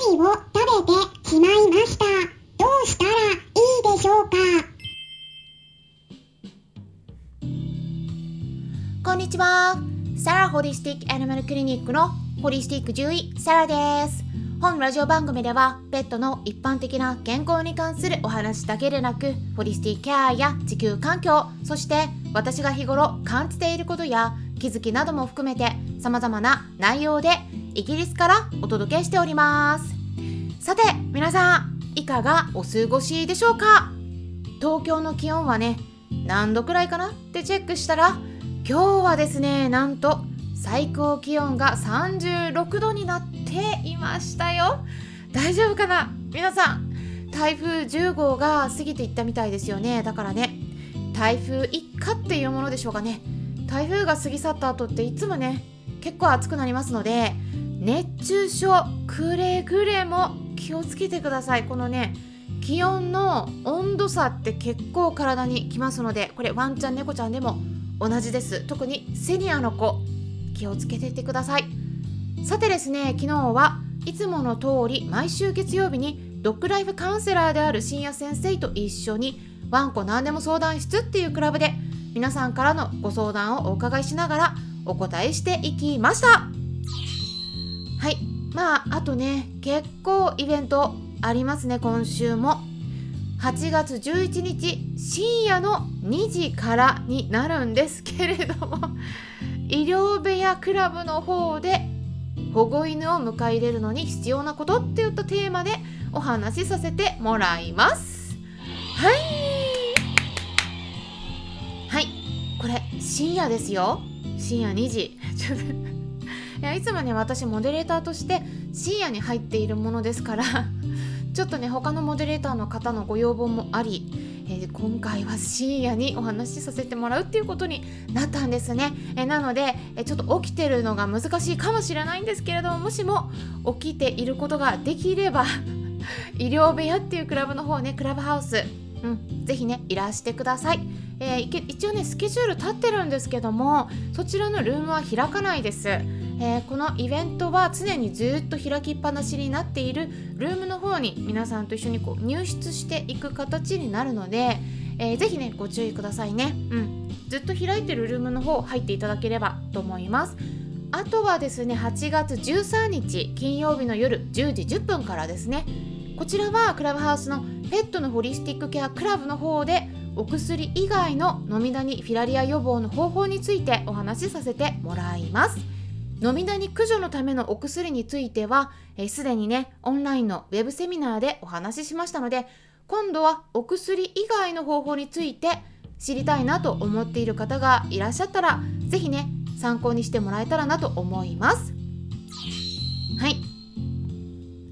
薬を食べてしまいました。どうしたらいいでしょうか？こんにちは。サラホリスティックアニマルクリニックのホリスティック獣医サラです。本ラジオ番組ではペットの一般的な健康に関するお話だけでなくホリスティケアや地球環境そして私が日頃感じていることや気づきなども含めて様々な内容でイギリスからお届けしております。さて皆さんいかがお過ごしでしょうか？東京の気温はね何度くらいかなってチェックしたら今日はですねなんと最高気温が36度になっていましたよ。大丈夫かな？皆さん台風10号が過ぎていったみたいですよね。だからね台風一過っていうものでしょうかね。台風が過ぎ去った後っていつもね結構暑くなりますので熱中症くれぐれも気をつけてください。このね気温の温度差って結構体にきますのでこれワンちゃん猫ちゃんでも同じです。特にセニアの子気をつけていってください。さてですね昨日はいつもの通り毎週月曜日にドッグライフカウンセラーである深夜先生と一緒にワンコ何でも相談室っていうクラブで皆さんからのご相談をお伺いしながらお答えしていきました。はい。まああとね結構イベントありますね今週も。8月11日深夜の2時からになるんですけれども 医療部屋クラブの方で保護犬を迎え入れるのに必要なことっていったテーマでお話しさせてもらいます。はい。はい。これ深夜ですよ。深夜2時。いやいつもね私モデレーターとして深夜に入っているものですから ちょっとね他のモデレーターの方のご要望もあり、えー今回は深夜にお話しさせてもらうっていうことになったんですね、えーなので、えーちょっと起きてるのが難しいかもしれないんですけれどももしも起きていることができれば 医療部屋っていうクラブの方ねクラブハウスうん、ぜひねいらしてください、えー一応ねスケジュール立ってるんですけどもそちらのルームは開かないです、えーこのイベントは常にずっと開きっぱなしになっているルームの方に皆さんと一緒にこう入室していく形になるので、えーぜひねご注意くださいね、うん、ずっと開いてるルームの方入っていただければと思います。あとはですね8月13日金曜日の夜10時10分からですね。こちらはクラブハウスのペットのホリスティックケアクラブの方でお薬以外の飲みダニフィラリア予防の方法についてお話しさせてもらいます。飲みダニ駆除のためのお薬についてはえーすで、にねオンラインのウェブセミナーでお話ししましたので今度はお薬以外の方法について知りたいなと思っている方がいらっしゃったら是非ね参考にしてもらえたらなと思います。はい。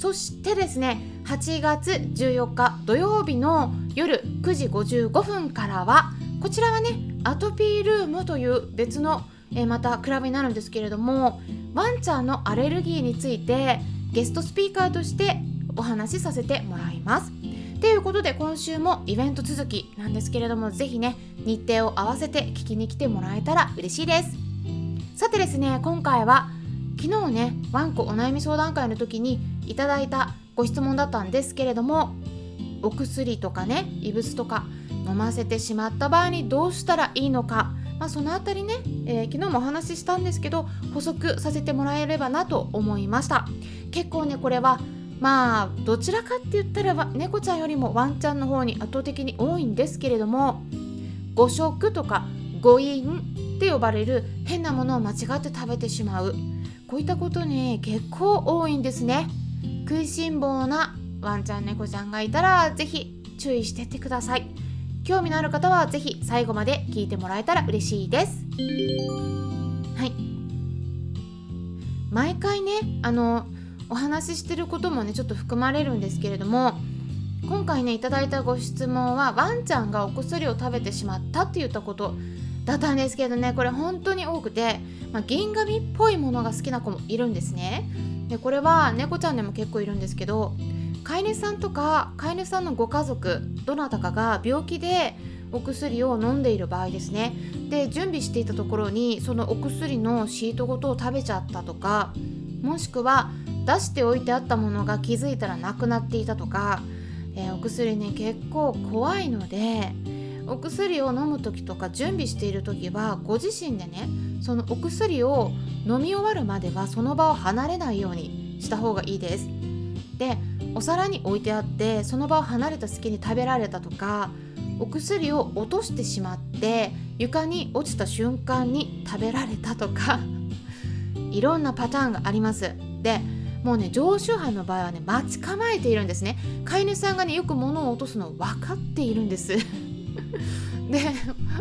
そしてですね8月14日土曜日の夜9時55分からはこちらはねアトピールームという別の、えーまたクラブになるんですけれどもワンちゃんのアレルギーについてゲストスピーカーとしてお話しさせてもらいます。ということで今週もイベント続きなんですけれどもぜひね日程を合わせて聞きに来てもらえたら嬉しいです。さてですね今回は昨日ねワンコお悩み相談会の時にいただいたご質問だったんですけれどもお薬とかね異物とか飲ませてしまった場合にどうしたらいいのか、まあ、そのあたりね、えー昨日もお話ししたんですけど補足させてもらえればなと思いました。結構ねこれはまあどちらかって言ったら猫ちゃんよりもワンちゃんの方に圧倒的に多いんですけれども誤食とか誤飲って呼ばれる変なものを間違って食べてしまう。こういったことね結構多いんですね。食いしん坊なワンちゃん猫ちゃんがいたらぜひ注意してってください。興味のある方はぜひ最後まで聞いてもらえたら嬉しいです。はい。毎回ねあのお話ししてることもねちょっと含まれるんですけれども今回ねいただいたご質問はワンちゃんがお薬を食べてしまったって言ったことだったんですけどねこれ本当に多くて、まあ、銀紙っぽいものが好きな子もいるんですね。でこれは猫ちゃんでも結構いるんですけど飼い主さんとか飼い主さんのご家族どなたかが病気でお薬を飲んでいる場合ですねで準備していたところにそのお薬のシートごとを食べちゃったとかもしくは出しておいてあったものが気づいたらなくなっていたとか、えー、お薬ね結構怖いのでお薬を飲む時とか準備している時はご自身でねそのお薬を飲み終わるまではその場を離れないようにした方がいいです。でお皿に置いてあってその場を離れた隙に食べられたとかお薬を落としてしまって床に落ちた瞬間に食べられたとか いろんなパターンがあります。でもうね常習犯の場合はね待ち構えているんですね。飼い主さんがねよく物を落とすの分かっているんです。で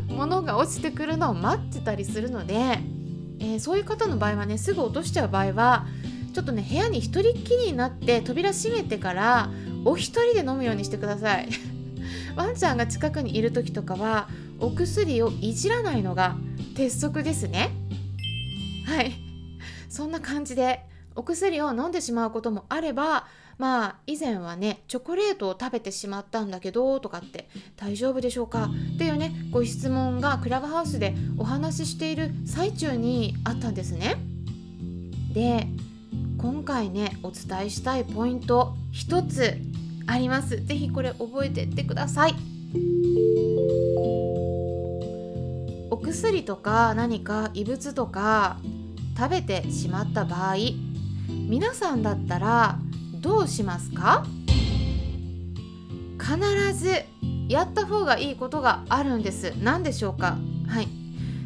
物が落ちてくるのを待ってたりするので、えー、そういう方の場合はねすぐ落としちゃう場合はちょっとね部屋に一人っきりになって扉閉めてからお一人で飲むようにしてください。ワンちゃんが近くにいる時とかはお薬をいじらないのが鉄則ですね。はい。そんな感じでお薬を飲んでしまうこともあればまあ以前はねチョコレートを食べてしまったんだけどとかって大丈夫でしょうか？っていうねご質問がクラブハウスでお話ししている最中にあったんですね。で今回ねお伝えしたいポイント一つあります。是非これ覚えてってください。お薬とか何か異物とか食べてしまった場合皆さんだったらどうしますか？必ずやった方がいいことがあるんです。何でしょうか？はい。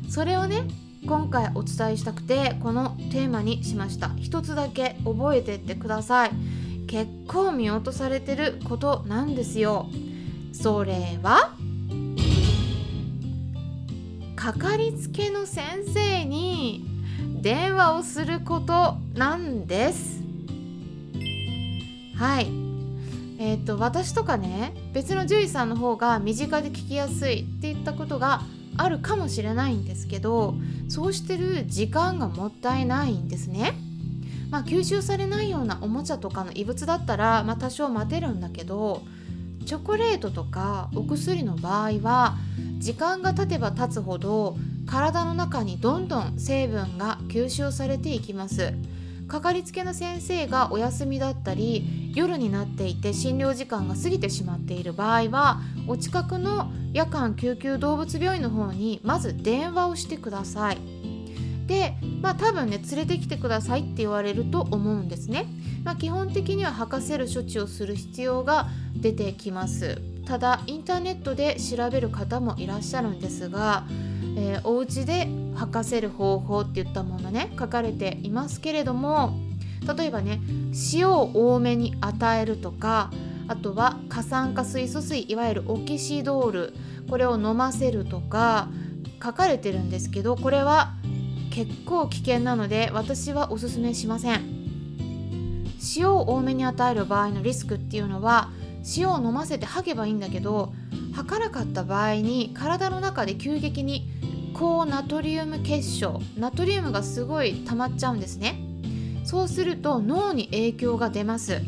それをね今回お伝えしたくてこのテーマにしました。一つだけ覚えてってください。結構見落とされてることなんですよ。それはかかりつけの先生に電話をすることなんです。はい。えーと、私とかね別の獣医さんの方が身近で聞きやすいって言ったことがあるかもしれないんですけどそうしてる時間がもったいないんですね。まあ、吸収されないようなおもちゃとかの異物だったら、まあ、多少待てるんだけどチョコレートとかお薬の場合は時間が経てば経つほど体の中にどんどん成分が吸収されていきます。かかりつけの先生がお休みだったり夜になっていて診療時間が過ぎてしまっている場合はお近くの夜間救急動物病院の方にまず電話をしてください。で、まあ、多分ね連れてきてくださいって言われると思うんですね。まあ、基本的には吐かせる処置をする必要が出てきます。ただインターネットで調べる方もいらっしゃるんですがえー、お家で吐かせる方法っていったものね書かれていますけれども例えばね塩を多めに与えるとかあとは過酸化水素水いわゆるオキシドールこれを飲ませるとか書かれてるんですけどこれは結構危険なので私はおすすめしません。塩を多めに与える場合のリスクっていうのは塩を飲ませて吐けばいいんだけど吐かなかった場合に体の中で急激に高ナトリウム結晶ナトリウムがすごい溜まっちゃうんですね。そうすると脳に影響が出ます。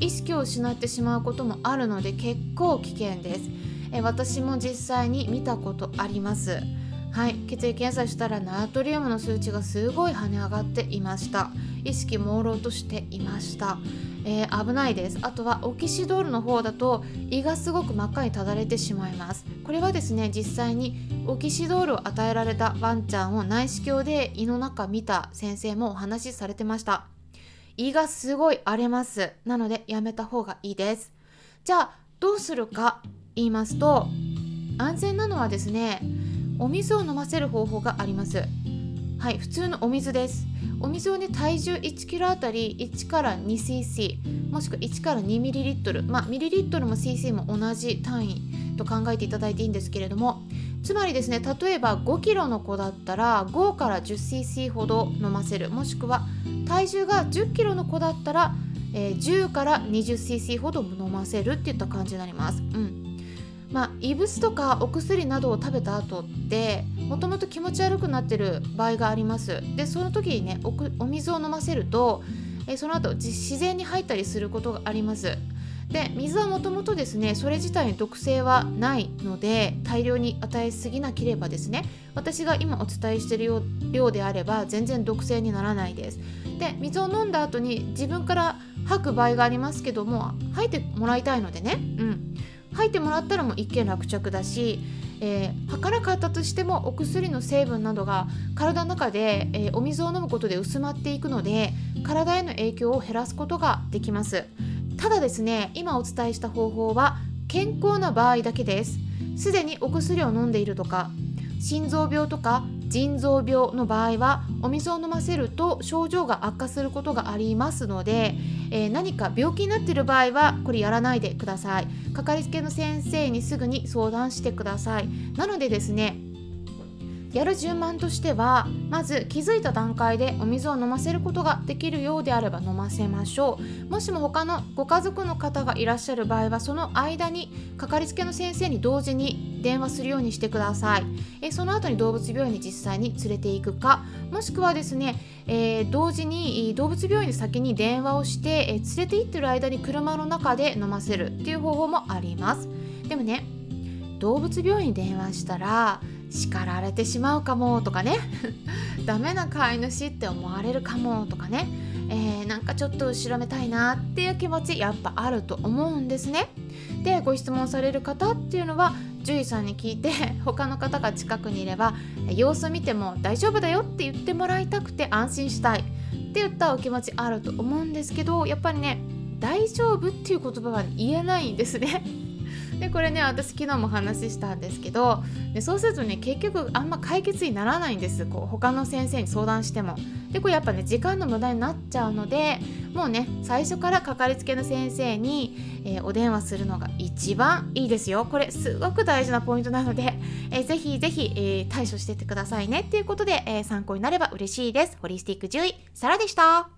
意識を失ってしまうこともあるので結構危険です。え私も実際に見たことあります。はい。血液検査したらナトリウムの数値がすごい跳ね上がっていました。意識朦朧としていました。えー、危ないです。あとはオキシドールの方だと胃がすごく真っ赤にただれてしまいます。これはですね実際にオキシドールを与えられたワンちゃんを内視鏡で胃の中見た先生もお話しされてました。胃がすごい荒れます。なのでやめた方がいいです。じゃあどうするか言いますと安全なのはですねお水を飲ませる方法があります。はい普通のお水です。お水をね体重 1kg あたり1から 2cc もしくは1から 2ml まあミリリットルも cc も同じ単位と考えていただいていいんですけれどもつまりですね例えば 5kg の子だったら5から 10cc ほど飲ませる。もしくは体重が 10kg の子だったら、えー、10から 20cc ほど飲ませるっていった感じになります。うん。まあ、異物とかお薬などを食べた後ってもともと気持ち悪くなってる場合があります。でその時にねお水を飲ませるとえその後自然に入ったりすることがあります。で水はもともとですねそれ自体に毒性はないので大量に与えすぎなければですね私が今お伝えしている量であれば全然毒性にならないです。で水を飲んだ後に自分から吐く場合がありますけども吐いてもらいたいのでね、うん、吐いてもらったらもう一見落着だし、えー、吐かなかったとしてもお薬の成分などが体の中で、えー、お水を飲むことで薄まっていくので体への影響を減らすことができます。ただですね今お伝えした方法は健康な場合だけです。すでにお薬を飲んでいるとか心臓病とか腎臓病の場合はお水を飲ませると症状が悪化することがありますので、えー、何か病気になっている場合はこれやらないでください。かかりつけの先生にすぐに相談してください。なのでですねやる順番としてはまず気づいた段階でお水を飲ませることができるようであれば飲ませましょう。もしも他のご家族の方がいらっしゃる場合はその間にかかりつけの先生に同時に電話するようにしてください。えその後に動物病院に実際に連れて行くかもしくはですね、えー、同時に動物病院に先に電話をして、え、連れて行ってる間に車の中で飲ませるっていう方法もあります。でもね動物病院に電話したら叱られてしまうかもとかね ダメな飼い主って思われるかもとかね、えー、なんかちょっと後ろめたいなっていう気持ちやっぱあると思うんですね。でご質問される方っていうのは獣医さんに聞いて 他の方が近くにいれば様子見ても大丈夫だよって言ってもらいたくて安心したいって言ったお気持ちあると思うんですけどやっぱりね大丈夫っていう言葉は言えないんですね。でこれね私昨日も話したんですけどでそうするとね結局あんま解決にならないんです。こう他の先生に相談しても。でこれやっぱね時間の無駄になっちゃうのでもうね最初からかかりつけの先生に、えー、お電話するのが一番いいですよ。これすごく大事なポイントなので、えー、ぜひぜひ、えー、対処してってくださいね。っていうことで、えー、参考になれば嬉しいです。ホリスティック獣医サラでした。